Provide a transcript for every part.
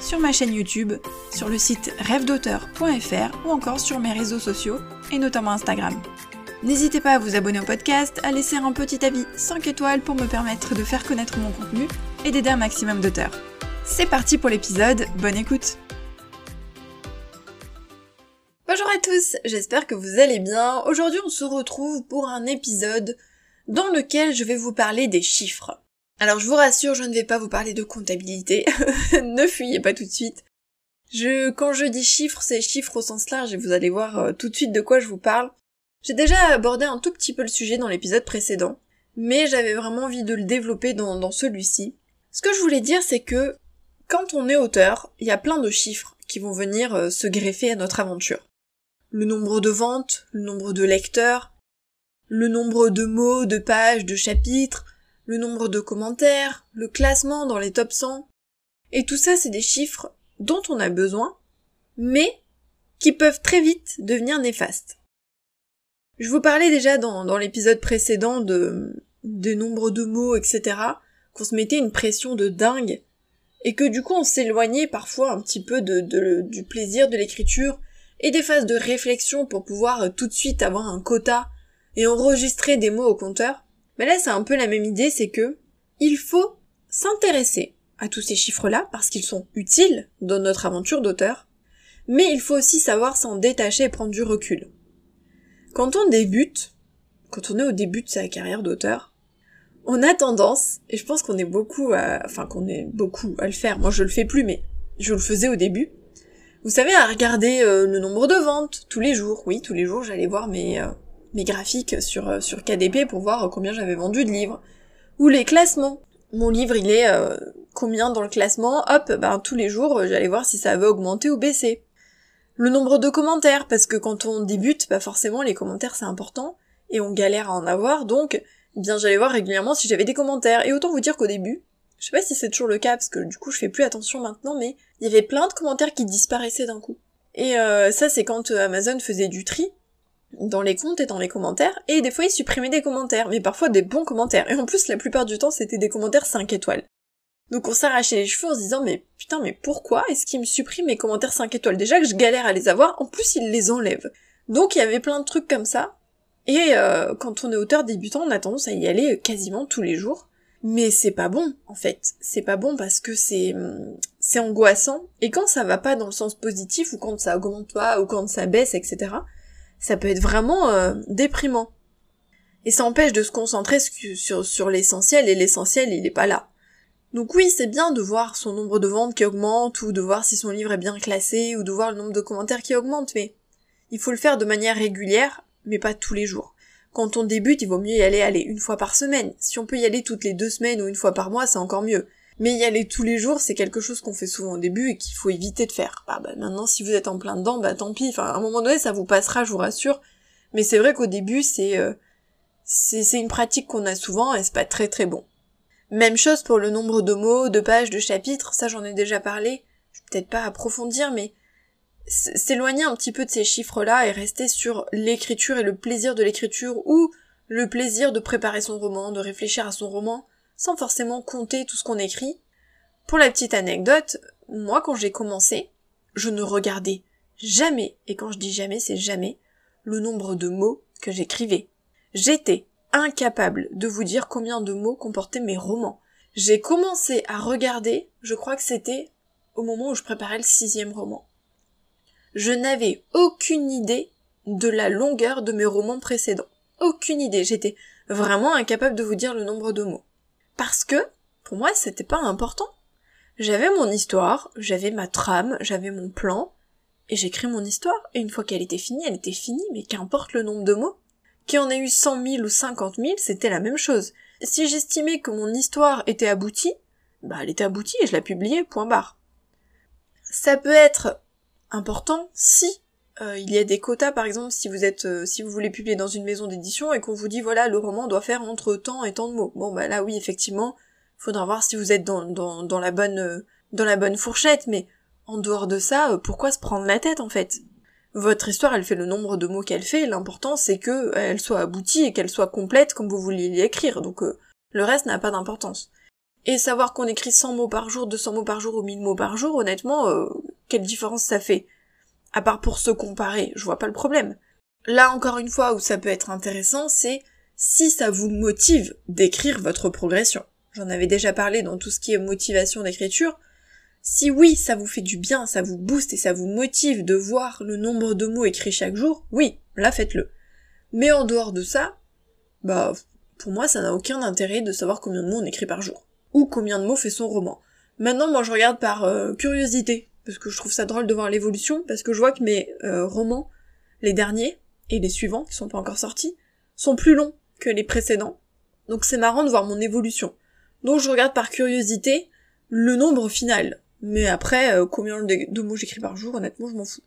sur ma chaîne YouTube, sur le site rêvedauteur.fr ou encore sur mes réseaux sociaux et notamment Instagram. N'hésitez pas à vous abonner au podcast, à laisser un petit avis 5 étoiles pour me permettre de faire connaître mon contenu et d'aider un maximum d'auteurs. C'est parti pour l'épisode, bonne écoute Bonjour à tous, j'espère que vous allez bien. Aujourd'hui on se retrouve pour un épisode dans lequel je vais vous parler des chiffres. Alors je vous rassure, je ne vais pas vous parler de comptabilité. ne fuyez pas tout de suite. Je, quand je dis chiffres, c'est chiffres au sens large et vous allez voir euh, tout de suite de quoi je vous parle. J'ai déjà abordé un tout petit peu le sujet dans l'épisode précédent, mais j'avais vraiment envie de le développer dans, celui-ci. Ce que je voulais dire, c'est que quand on est auteur, il y a plein de chiffres qui vont venir euh, se greffer à notre aventure. Le nombre de ventes, le nombre de lecteurs, le nombre de mots, de pages, de chapitres, le nombre de commentaires, le classement dans les top 100. Et tout ça, c'est des chiffres dont on a besoin, mais qui peuvent très vite devenir néfastes. Je vous parlais déjà dans, l'épisode précédent de, des nombres de mots, etc., qu'on se mettait une pression de dingue, et que du coup on s'éloignait parfois un petit peu de, du plaisir de l'écriture et des phases de réflexion pour pouvoir tout de suite avoir un quota et enregistrer des mots au compteur. Mais là, c'est un peu la même idée, c'est que il faut s'intéresser à tous ces chiffres-là parce qu'ils sont utiles dans notre aventure d'auteur, mais il faut aussi savoir s'en détacher et prendre du recul. Quand on débute, quand on est au début de sa carrière d'auteur, on a tendance, et je pense qu'on est beaucoup à, enfin qu'on est beaucoup à le faire, moi je le fais plus, mais je le faisais au début, vous savez, à regarder euh, le nombre de ventes tous les jours. Oui, tous les jours, j'allais voir mes, euh, mes graphiques sur, euh, sur KDP pour voir combien j'avais vendu de livres. Ou les classements. Mon livre, il est euh, combien dans le classement? Hop, ben tous les jours, euh, j'allais voir si ça avait augmenté ou baissé. Le nombre de commentaires, parce que quand on débute, bah forcément les commentaires c'est important, et on galère à en avoir, donc eh bien j'allais voir régulièrement si j'avais des commentaires. Et autant vous dire qu'au début, je sais pas si c'est toujours le cas, parce que du coup je fais plus attention maintenant, mais il y avait plein de commentaires qui disparaissaient d'un coup. Et ça c'est quand Amazon faisait du tri, dans les comptes et dans les commentaires, et des fois ils supprimaient des commentaires, mais parfois des bons commentaires, et en plus la plupart du temps c'était des commentaires 5 étoiles. Donc on s'arrachait les cheveux en se disant mais putain mais pourquoi est-ce qu'ils me suppriment mes commentaires 5 étoiles? Déjà que je galère à les avoir, en plus ils les enlèvent. Donc il y avait plein de trucs comme ça, et euh, quand on est auteur débutant on a tendance à y aller quasiment tous les jours, mais c'est pas bon en fait, c'est pas bon parce que c'est c'est angoissant, et quand ça va pas dans le sens positif, ou quand ça augmente pas, ou quand ça baisse, etc., ça peut être vraiment euh, déprimant. Et ça empêche de se concentrer sur, sur l'essentiel, et l'essentiel, il est pas là. Donc oui, c'est bien de voir son nombre de ventes qui augmente, ou de voir si son livre est bien classé, ou de voir le nombre de commentaires qui augmente, mais il faut le faire de manière régulière, mais pas tous les jours. Quand on débute, il vaut mieux y aller une fois par semaine. Si on peut y aller toutes les deux semaines ou une fois par mois, c'est encore mieux. Mais y aller tous les jours, c'est quelque chose qu'on fait souvent au début et qu'il faut éviter de faire. Bah, bah, maintenant, si vous êtes en plein dedans, bah tant pis. Enfin, à un moment donné, ça vous passera, je vous rassure. Mais c'est vrai qu'au début, c'est euh, c'est une pratique qu'on a souvent et c'est pas très très bon. Même chose pour le nombre de mots, de pages, de chapitres. Ça, j'en ai déjà parlé. Je vais peut-être pas approfondir, mais s'éloigner un petit peu de ces chiffres-là et rester sur l'écriture et le plaisir de l'écriture ou le plaisir de préparer son roman, de réfléchir à son roman, sans forcément compter tout ce qu'on écrit. Pour la petite anecdote, moi quand j'ai commencé, je ne regardais jamais, et quand je dis jamais, c'est jamais, le nombre de mots que j'écrivais. J'étais incapable de vous dire combien de mots comportaient mes romans. J'ai commencé à regarder, je crois que c'était au moment où je préparais le sixième roman. Je n'avais aucune idée de la longueur de mes romans précédents. Aucune idée. J'étais vraiment incapable de vous dire le nombre de mots. Parce que, pour moi, c'était pas important. J'avais mon histoire, j'avais ma trame, j'avais mon plan, et j'écris mon histoire, et une fois qu'elle était finie, elle était finie, mais qu'importe le nombre de mots. Qu'il y en ait eu cent mille ou cinquante mille, c'était la même chose. Si j'estimais que mon histoire était aboutie, bah elle était aboutie et je la publiais, point barre. Ça peut être important si euh, il y a des quotas par exemple si vous êtes euh, si vous voulez publier dans une maison d'édition et qu'on vous dit voilà le roman doit faire entre tant et tant de mots. Bon bah là oui effectivement, faudra voir si vous êtes dans, dans, dans la bonne euh, dans la bonne fourchette, mais en dehors de ça, pourquoi se prendre la tête en fait? Votre histoire elle fait le nombre de mots qu'elle fait, l'important c'est que elle soit aboutie et qu'elle soit complète comme vous vouliez l'écrire, donc le reste n'a pas d'importance. Et savoir qu'on écrit 100 mots par jour, 200 mots par jour ou 1000 mots par jour, honnêtement, quelle différence ça fait? À part pour se comparer, je vois pas le problème. Là encore une fois où ça peut être intéressant, c'est si ça vous motive d'écrire votre progression. J'en avais déjà parlé dans tout ce qui est motivation d'écriture. Si oui, ça vous fait du bien, ça vous booste et ça vous motive de voir le nombre de mots écrits chaque jour, oui, là faites-le. Mais en dehors de ça, bah, pour moi, ça n'a aucun intérêt de savoir combien de mots on écrit par jour. Ou combien de mots fait son roman. Maintenant, moi, je regarde par euh, curiosité parce que je trouve ça drôle de voir l'évolution, parce que je vois que mes euh, romans, les derniers, et les suivants, qui sont pas encore sortis, sont plus longs que les précédents. Donc c'est marrant de voir mon évolution. Donc je regarde par curiosité le nombre final. Mais après, euh, combien de mots j'écris par jour, honnêtement, je m'en fous.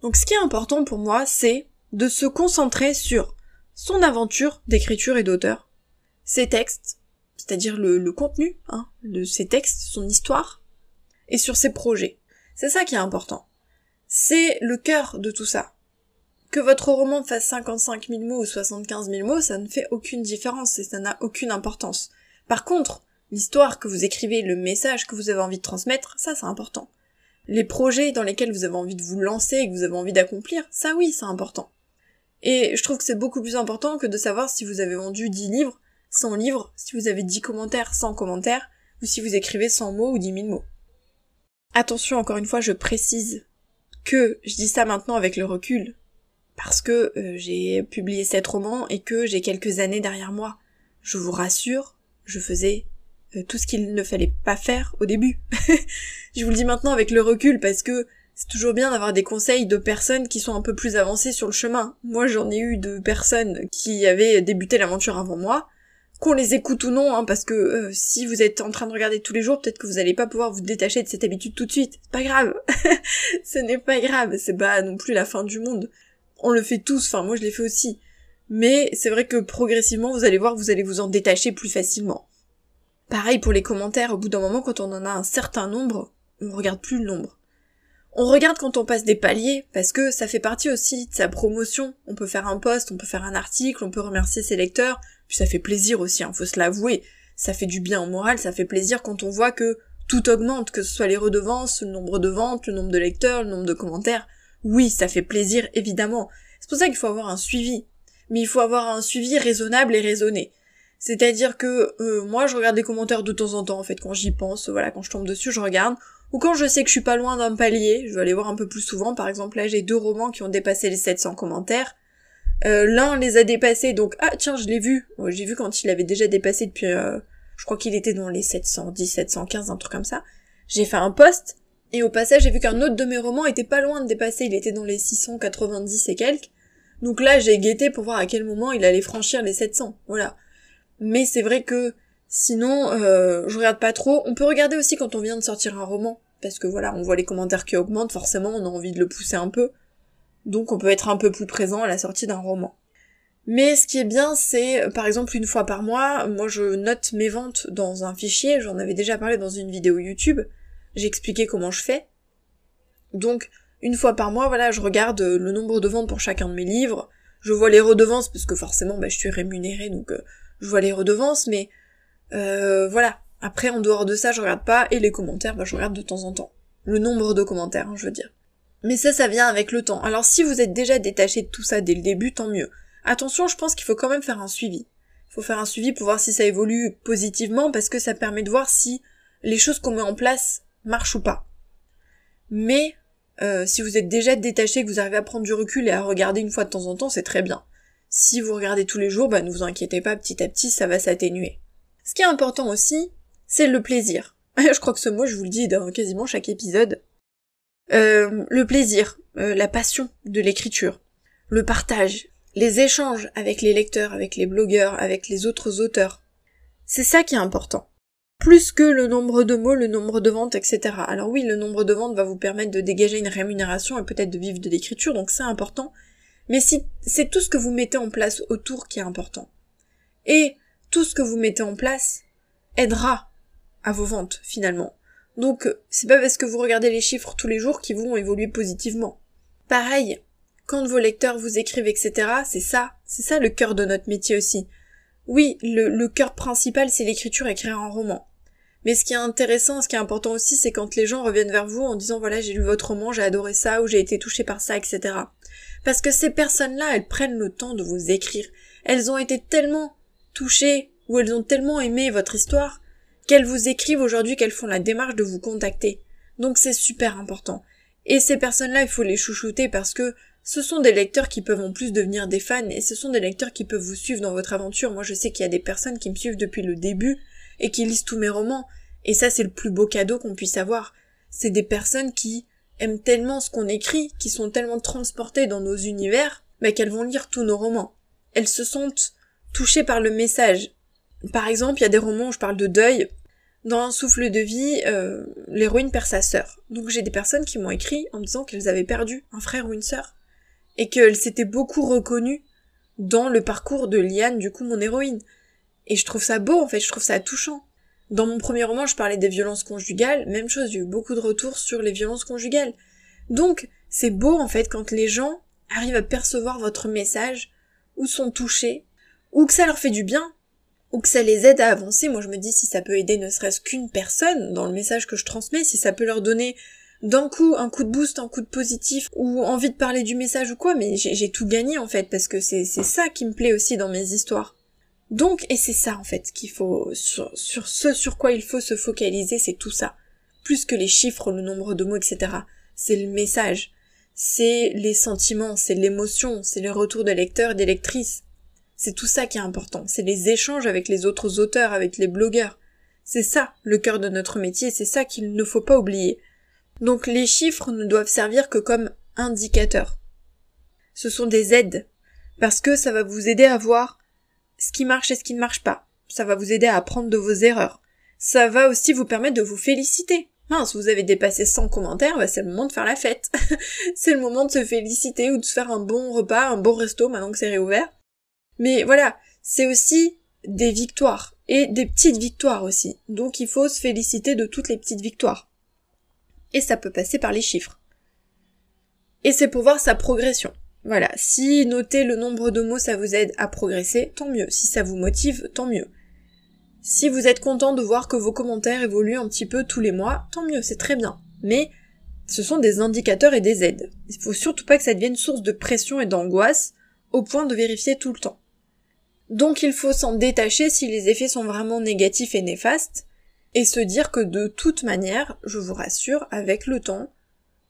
Donc ce qui est important pour moi, c'est de se concentrer sur son aventure d'écriture et d'auteur, ses textes, c'est-à-dire le, contenu hein, de ses textes, son histoire, et sur ses projets. C'est ça qui est important. C'est le cœur de tout ça. Que votre roman fasse 55 000 mots ou 75 000 mots, ça ne fait aucune différence et ça n'a aucune importance. Par contre, l'histoire que vous écrivez, le message que vous avez envie de transmettre, ça c'est important. Les projets dans lesquels vous avez envie de vous lancer et que vous avez envie d'accomplir, ça oui, c'est important. Et je trouve que c'est beaucoup plus important que de savoir si vous avez vendu 10 livres, 100 livres, si vous avez 10 commentaires, 100 commentaires, ou si vous écrivez 100 mots ou 10 000 mots. Attention, encore une fois, je précise que je dis ça maintenant avec le recul, parce que euh, j'ai publié sept romans et que j'ai quelques années derrière moi. Je vous rassure, je faisais euh, tout ce qu'il ne fallait pas faire au début. je vous le dis maintenant avec le recul parce que c'est toujours bien d'avoir des conseils de personnes qui sont un peu plus avancées sur le chemin. Moi j'en ai eu de personnes qui avaient débuté l'aventure avant moi, qu'on les écoute ou non, hein, parce que euh, si vous êtes en train de regarder tous les jours, peut-être que vous allez pas pouvoir vous détacher de cette habitude tout de suite. C'est pas grave. Ce n'est pas grave, c'est pas non plus la fin du monde. On le fait tous, enfin moi je l'ai fait aussi. Mais c'est vrai que progressivement, vous allez voir, vous allez vous en détacher plus facilement. Pareil pour les commentaires, au bout d'un moment, quand on en a un certain nombre, on regarde plus le nombre. On regarde quand on passe des paliers, parce que ça fait partie aussi de sa promotion. On peut faire un post, on peut faire un article, on peut remercier ses lecteurs, ça fait plaisir aussi, hein, faut se l'avouer. Ça fait du bien au moral, ça fait plaisir quand on voit que tout augmente, que ce soit les redevances, le nombre de ventes, le nombre de lecteurs, le nombre de commentaires. Oui, ça fait plaisir, évidemment. C'est pour ça qu'il faut avoir un suivi. Mais il faut avoir un suivi raisonnable et raisonné. C'est-à-dire que euh, moi je regarde des commentaires de temps en temps en fait quand j'y pense, voilà, quand je tombe dessus, je regarde. Ou quand je sais que je suis pas loin d'un palier, je vais aller voir un peu plus souvent. Par exemple, là, j'ai deux romans qui ont dépassé les 700 commentaires. Euh, L'un les a dépassés, donc ah tiens, je l'ai vu. j'ai vu quand il avait déjà dépassé depuis, euh, je crois qu'il était dans les 710, 715, un truc comme ça. J'ai fait un post et au passage, j'ai vu qu'un autre de mes romans était pas loin de dépasser. Il était dans les 690 et quelques. Donc là, j'ai guetté pour voir à quel moment il allait franchir les 700. Voilà. Mais c'est vrai que sinon, euh, je regarde pas trop. On peut regarder aussi quand on vient de sortir un roman parce que voilà, on voit les commentaires qui augmentent, forcément on a envie de le pousser un peu. Donc on peut être un peu plus présent à la sortie d'un roman. Mais ce qui est bien, c'est par exemple une fois par mois, moi je note mes ventes dans un fichier, j'en avais déjà parlé dans une vidéo YouTube, j'ai expliqué comment je fais. Donc une fois par mois, voilà, je regarde le nombre de ventes pour chacun de mes livres, je vois les redevances, parce que forcément bah, je suis rémunérée, donc euh, je vois les redevances, mais euh, voilà, après, en dehors de ça, je regarde pas, et les commentaires, bah, je regarde de temps en temps. Le nombre de commentaires, hein, je veux dire. Mais ça, ça vient avec le temps. Alors si vous êtes déjà détaché de tout ça dès le début, tant mieux. Attention, je pense qu'il faut quand même faire un suivi. Il faut faire un suivi pour voir si ça évolue positivement, parce que ça permet de voir si les choses qu'on met en place marchent ou pas. Mais euh, si vous êtes déjà détaché, que vous arrivez à prendre du recul et à regarder une fois de temps en temps, c'est très bien. Si vous regardez tous les jours, bah ne vous inquiétez pas, petit à petit, ça va s'atténuer. Ce qui est important aussi, c'est le plaisir. je crois que ce mot, je vous le dis dans quasiment chaque épisode. Euh, le plaisir, euh, la passion de l'écriture, le partage, les échanges avec les lecteurs, avec les blogueurs, avec les autres auteurs. C'est ça qui est important. plus que le nombre de mots, le nombre de ventes, etc. Alors oui, le nombre de ventes va vous permettre de dégager une rémunération et peut-être de vivre de l'écriture, donc c'est important. Mais si c'est tout ce que vous mettez en place autour qui est important. Et tout ce que vous mettez en place aidera à vos ventes finalement. Donc c'est pas parce que vous regardez les chiffres tous les jours qu'ils vont évoluer positivement. Pareil, quand vos lecteurs vous écrivent, etc., c'est ça, c'est ça le cœur de notre métier aussi. Oui, le, le cœur principal c'est l'écriture, écrire un roman. Mais ce qui est intéressant, ce qui est important aussi, c'est quand les gens reviennent vers vous en disant voilà j'ai lu votre roman, j'ai adoré ça, ou j'ai été touché par ça, etc. Parce que ces personnes-là, elles prennent le temps de vous écrire. Elles ont été tellement touchées, ou elles ont tellement aimé votre histoire, qu'elles vous écrivent aujourd'hui, qu'elles font la démarche de vous contacter. Donc c'est super important. Et ces personnes-là, il faut les chouchouter parce que ce sont des lecteurs qui peuvent en plus devenir des fans et ce sont des lecteurs qui peuvent vous suivre dans votre aventure. Moi, je sais qu'il y a des personnes qui me suivent depuis le début et qui lisent tous mes romans. Et ça, c'est le plus beau cadeau qu'on puisse avoir. C'est des personnes qui aiment tellement ce qu'on écrit, qui sont tellement transportées dans nos univers, mais qu'elles vont lire tous nos romans. Elles se sentent touchées par le message. Par exemple, il y a des romans où je parle de deuil. Dans un souffle de vie, euh, l'héroïne perd sa sœur. Donc j'ai des personnes qui m'ont écrit en me disant qu'elles avaient perdu un frère ou une sœur et qu'elles s'étaient beaucoup reconnues dans le parcours de Liane, du coup mon héroïne. Et je trouve ça beau en fait, je trouve ça touchant. Dans mon premier roman, je parlais des violences conjugales, même chose, j'ai eu beaucoup de retours sur les violences conjugales. Donc, c'est beau en fait quand les gens arrivent à percevoir votre message, ou sont touchés, ou que ça leur fait du bien, ou que ça les aide à avancer. Moi je me dis si ça peut aider ne serait-ce qu'une personne dans le message que je transmets, si ça peut leur donner d'un coup un coup de boost, un coup de positif, ou envie de parler du message ou quoi, mais j'ai tout gagné en fait, parce que c'est ça qui me plaît aussi dans mes histoires. Donc, et c'est ça en fait qu'il faut, sur, ce sur quoi il faut se focaliser, c'est tout ça. Plus que les chiffres, le nombre de mots, etc. C'est le message, c'est les sentiments, c'est l'émotion, c'est le retour de lecteurs et des lectrices. C'est tout ça qui est important, c'est les échanges avec les autres auteurs, avec les blogueurs. C'est ça le cœur de notre métier, c'est ça qu'il ne faut pas oublier. Donc les chiffres ne doivent servir que comme indicateurs. Ce sont des aides, parce que ça va vous aider à voir ce qui marche et ce qui ne marche pas. Ça va vous aider à apprendre de vos erreurs. Ça va aussi vous permettre de vous féliciter. Mince, vous avez dépassé 100 commentaires, bah c'est le moment de faire la fête. c'est le moment de se féliciter ou de se faire un bon repas, un bon resto maintenant que c'est réouvert. Mais voilà, c'est aussi des victoires et des petites victoires aussi. Donc il faut se féliciter de toutes les petites victoires. Et ça peut passer par les chiffres. Et c'est pour voir sa progression. Voilà, si noter le nombre de mots ça vous aide à progresser, tant mieux. Si ça vous motive, tant mieux. Si vous êtes content de voir que vos commentaires évoluent un petit peu tous les mois, tant mieux, c'est très bien. Mais ce sont des indicateurs et des aides. Il faut surtout pas que ça devienne source de pression et d'angoisse au point de vérifier tout le temps. Donc il faut s'en détacher si les effets sont vraiment négatifs et néfastes, et se dire que de toute manière, je vous rassure, avec le temps,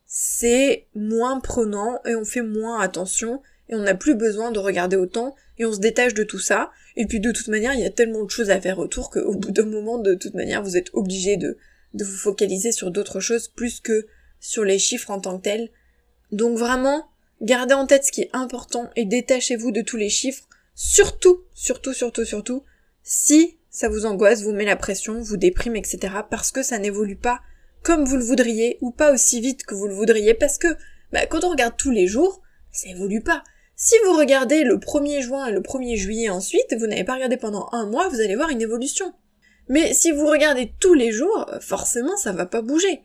c'est moins prenant et on fait moins attention et on n'a plus besoin de regarder autant et on se détache de tout ça. Et puis de toute manière, il y a tellement de choses à faire autour qu'au bout d'un moment, de toute manière, vous êtes obligé de, vous focaliser sur d'autres choses plus que sur les chiffres en tant que tels. Donc vraiment, gardez en tête ce qui est important et détachez-vous de tous les chiffres. Surtout, surtout, surtout, surtout, si ça vous angoisse, vous met la pression, vous déprime, etc. parce que ça n'évolue pas comme vous le voudriez ou pas aussi vite que vous le voudriez parce que bah, quand on regarde tous les jours, ça évolue pas. Si vous regardez le 1er juin et le 1er juillet ensuite, vous n'avez pas regardé pendant un mois, vous allez voir une évolution. Mais si vous regardez tous les jours, forcément ça va pas bouger.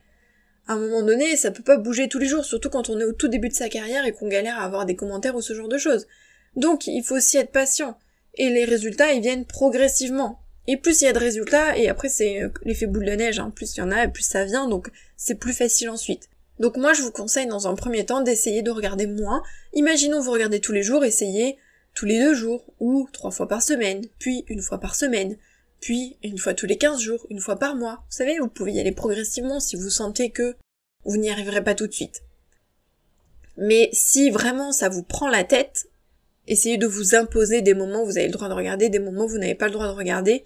À un moment donné, ça peut pas bouger tous les jours, surtout quand on est au tout début de sa carrière et qu'on galère à avoir des commentaires ou ce genre de choses. Donc il faut aussi être patient. Et les résultats, ils viennent progressivement. Et plus il y a de résultats, et après c'est euh, l'effet boule de neige, hein. plus il y en a, plus ça vient, donc c'est plus facile ensuite. Donc moi je vous conseille dans un premier temps d'essayer de regarder moins. Imaginons vous regardez tous les jours, essayez tous les deux jours, ou trois fois par semaine, puis une fois par semaine, puis une fois tous les quinze jours, une fois par mois. Vous savez, vous pouvez y aller progressivement si vous sentez que vous n'y arriverez pas tout de suite. Mais si vraiment ça vous prend la tête, essayez de vous imposer des moments où vous avez le droit de regarder, des moments où vous n'avez pas le droit de regarder,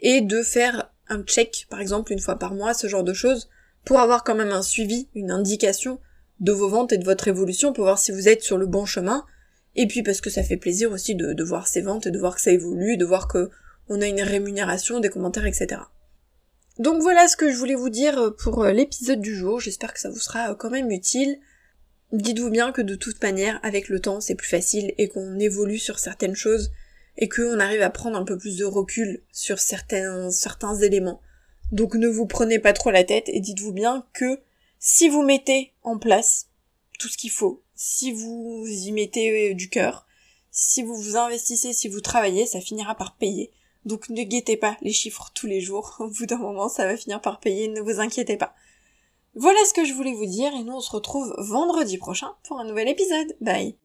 et de faire un check, par exemple, une fois par mois, ce genre de choses, pour avoir quand même un suivi, une indication de vos ventes et de votre évolution, pour voir si vous êtes sur le bon chemin, et puis parce que ça fait plaisir aussi de, voir ces ventes, et de voir que ça évolue, de voir que on a une rémunération, des commentaires, etc. Donc voilà ce que je voulais vous dire pour l'épisode du jour, j'espère que ça vous sera quand même utile. Dites-vous bien que de toute manière, avec le temps, c'est plus facile et qu'on évolue sur certaines choses et qu'on arrive à prendre un peu plus de recul sur certains, certains éléments. Donc ne vous prenez pas trop la tête et dites-vous bien que si vous mettez en place tout ce qu'il faut, si vous y mettez euh, du cœur, si vous vous investissez, si vous travaillez, ça finira par payer. Donc ne guettez pas les chiffres tous les jours. Au bout d'un moment, ça va finir par payer, ne vous inquiétez pas. Voilà ce que je voulais vous dire et nous on se retrouve vendredi prochain pour un nouvel épisode. Bye